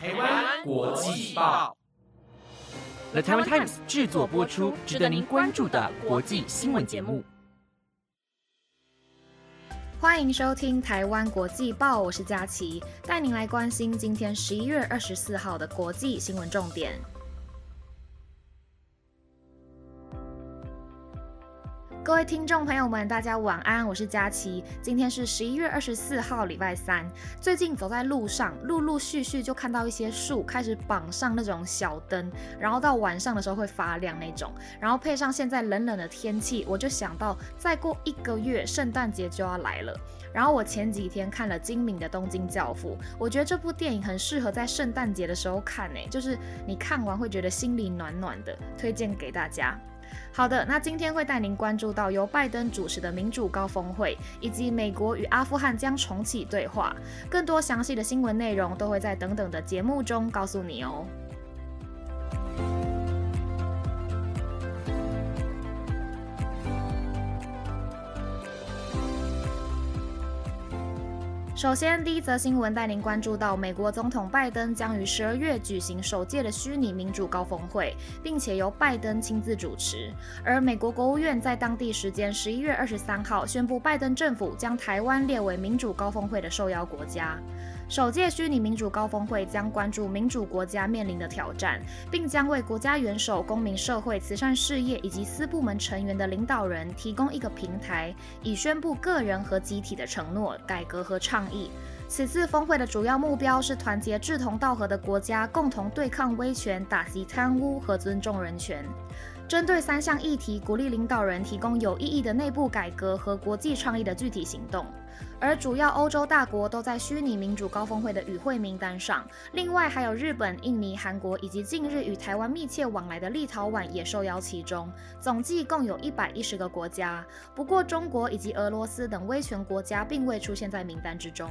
台湾国际报，The Taiwan Times 制作播出，值得您关注的国际新闻节目。欢迎收听台湾国际报，我是佳琪，带您来关心今天十一月二十四号的国际新闻重点。各位听众朋友们，大家晚安，我是佳琪。今天是十一月二十四号，礼拜三。最近走在路上，陆陆续续就看到一些树开始绑上那种小灯，然后到晚上的时候会发亮那种。然后配上现在冷冷的天气，我就想到再过一个月圣诞节就要来了。然后我前几天看了精明的东京教父，我觉得这部电影很适合在圣诞节的时候看诶，就是你看完会觉得心里暖暖的，推荐给大家。好的，那今天会带您关注到由拜登主持的民主高峰会，以及美国与阿富汗将重启对话。更多详细的新闻内容都会在等等的节目中告诉你哦。首先，第一则新闻带您关注到，美国总统拜登将于十二月举行首届的虚拟民主高峰会，并且由拜登亲自主持。而美国国务院在当地时间十一月二十三号宣布，拜登政府将台湾列为民主高峰会的受邀国家。首届虚拟民主高峰会将关注民主国家面临的挑战，并将为国家元首、公民社会、慈善事业以及私部门成员的领导人提供一个平台，以宣布个人和集体的承诺、改革和倡议。此次峰会的主要目标是团结志同道合的国家，共同对抗威权、打击贪污和尊重人权。针对三项议题，鼓励领导人提供有意义的内部改革和国际倡议的具体行动。而主要欧洲大国都在虚拟民主高峰会的与会名单上，另外还有日本、印尼、韩国以及近日与台湾密切往来的立陶宛也受邀其中，总计共有一百一十个国家。不过，中国以及俄罗斯等威权国家并未出现在名单之中。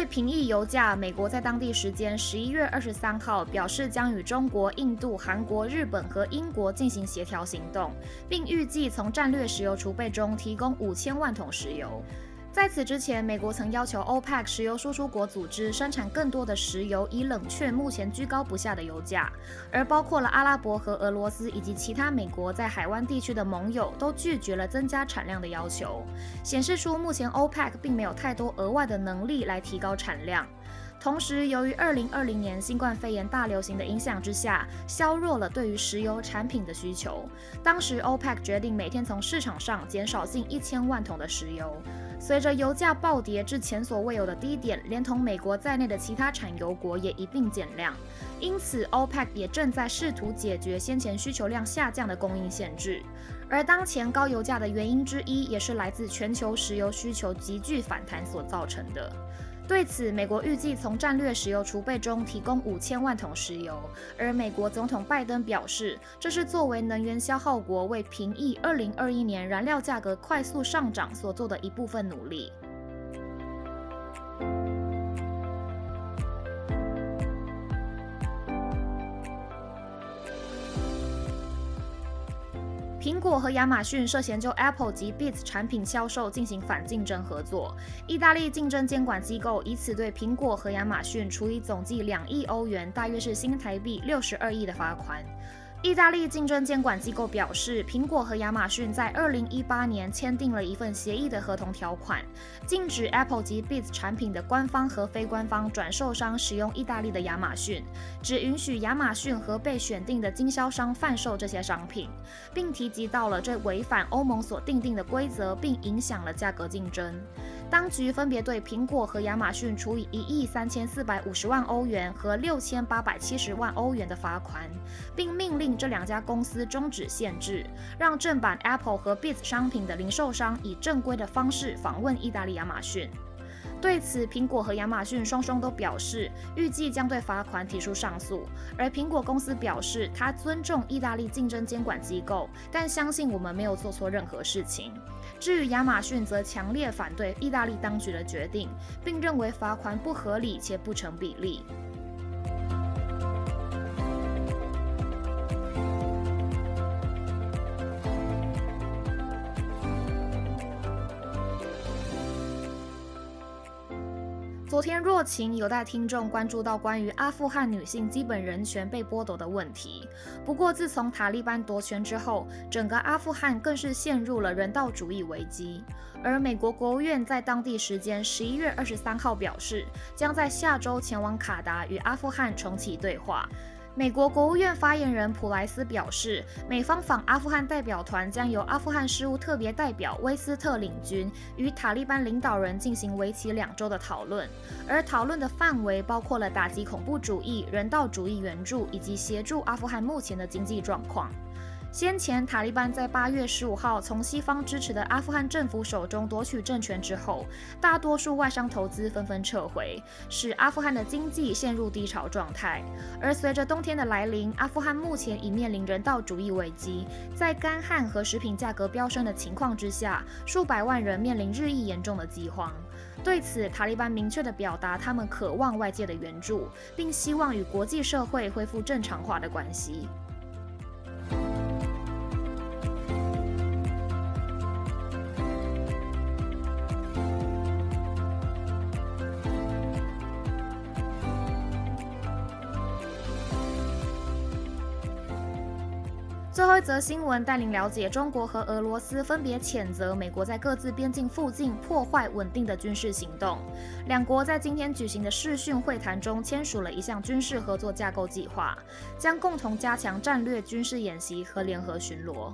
为平抑油价，美国在当地时间十一月二十三号表示，将与中国、印度、韩国、日本和英国进行协调行动，并预计从战略石油储备中提供五千万桶石油。在此之前，美国曾要求 OPEC 石油输出国组织生产更多的石油，以冷却目前居高不下的油价。而包括了阿拉伯和俄罗斯以及其他美国在海湾地区的盟友都拒绝了增加产量的要求，显示出目前 OPEC 并没有太多额外的能力来提高产量。同时，由于2020年新冠肺炎大流行的影响之下，削弱了对于石油产品的需求。当时 OPEC 决定每天从市场上减少近一千万桶的石油。随着油价暴跌至前所未有的低点，连同美国在内的其他产油国也一并减量。因此，OPEC 也正在试图解决先前需求量下降的供应限制。而当前高油价的原因之一，也是来自全球石油需求急剧反弹所造成的。对此，美国预计从战略石油储备中提供五千万桶石油，而美国总统拜登表示，这是作为能源消耗国为平抑二零二一年燃料价格快速上涨所做的一部分努力。苹果和亚马逊涉嫌就 Apple 及 Beats 产品销售进行反竞争合作，意大利竞争监管机构以此对苹果和亚马逊处以总计两亿欧元，大约是新台币六十二亿的罚款。意大利竞争监管机构表示，苹果和亚马逊在2018年签订了一份协议的合同条款，禁止 Apple 及 Beats 产品的官方和非官方转售商使用意大利的亚马逊，只允许亚马逊和被选定的经销商贩售这些商品，并提及到了这违反欧盟所订定的规则，并影响了价格竞争。当局分别对苹果和亚马逊处以一亿三千四百五十万欧元和六千八百七十万欧元的罚款，并命令这两家公司终止限制，让正版 Apple 和 Beats 商品的零售商以正规的方式访问意大利亚马逊。对此，苹果和亚马逊双双都表示，预计将对罚款提出上诉。而苹果公司表示，他尊重意大利竞争监管机构，但相信我们没有做错任何事情。至于亚马逊，则强烈反对意大利当局的决定，并认为罚款不合理且不成比例。昨天，若晴有带听众关注到关于阿富汗女性基本人权被剥夺的问题。不过，自从塔利班夺权之后，整个阿富汗更是陷入了人道主义危机。而美国国务院在当地时间十一月二十三号表示，将在下周前往卡达与阿富汗重启对话。美国国务院发言人普莱斯表示，美方访阿富汗代表团将由阿富汗事务特别代表威斯特领军，与塔利班领导人进行为期两周的讨论，而讨论的范围包括了打击恐怖主义、人道主义援助以及协助阿富汗目前的经济状况。先前，塔利班在八月十五号从西方支持的阿富汗政府手中夺取政权之后，大多数外商投资纷纷撤回，使阿富汗的经济陷入低潮状态。而随着冬天的来临，阿富汗目前已面临人道主义危机，在干旱和食品价格飙升的情况之下，数百万人面临日益严重的饥荒。对此，塔利班明确地表达他们渴望外界的援助，并希望与国际社会恢复正常化的关系。最后一则新闻带您了解，中国和俄罗斯分别谴责美国在各自边境附近破坏稳定的军事行动。两国在今天举行的视讯会谈中签署了一项军事合作架构计划，将共同加强战略军事演习和联合巡逻。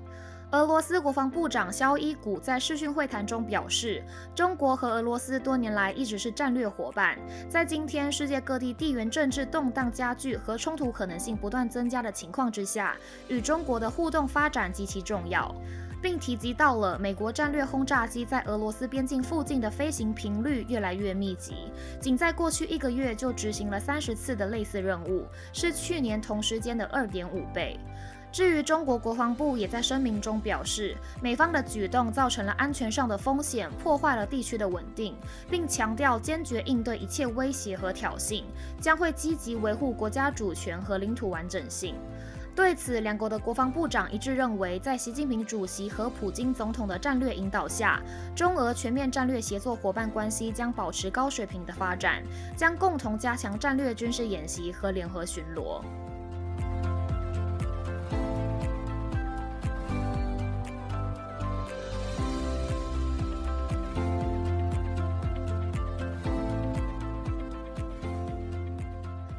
俄罗斯国防部长肖伊古在视讯会谈中表示，中国和俄罗斯多年来一直是战略伙伴，在今天世界各地地缘政治动荡加剧和冲突可能性不断增加的情况之下，与中国的互动发展极其重要，并提及到了美国战略轰炸机在俄罗斯边境附近的飞行频率越来越密集，仅在过去一个月就执行了三十次的类似任务，是去年同时间的二点五倍。至于中国国防部也在声明中表示，美方的举动造成了安全上的风险，破坏了地区的稳定，并强调坚决应对一切威胁和挑衅，将会积极维护国家主权和领土完整性。对此，两国的国防部长一致认为，在习近平主席和普京总统的战略引导下，中俄全面战略协作伙伴关系将保持高水平的发展，将共同加强战略军事演习和联合巡逻。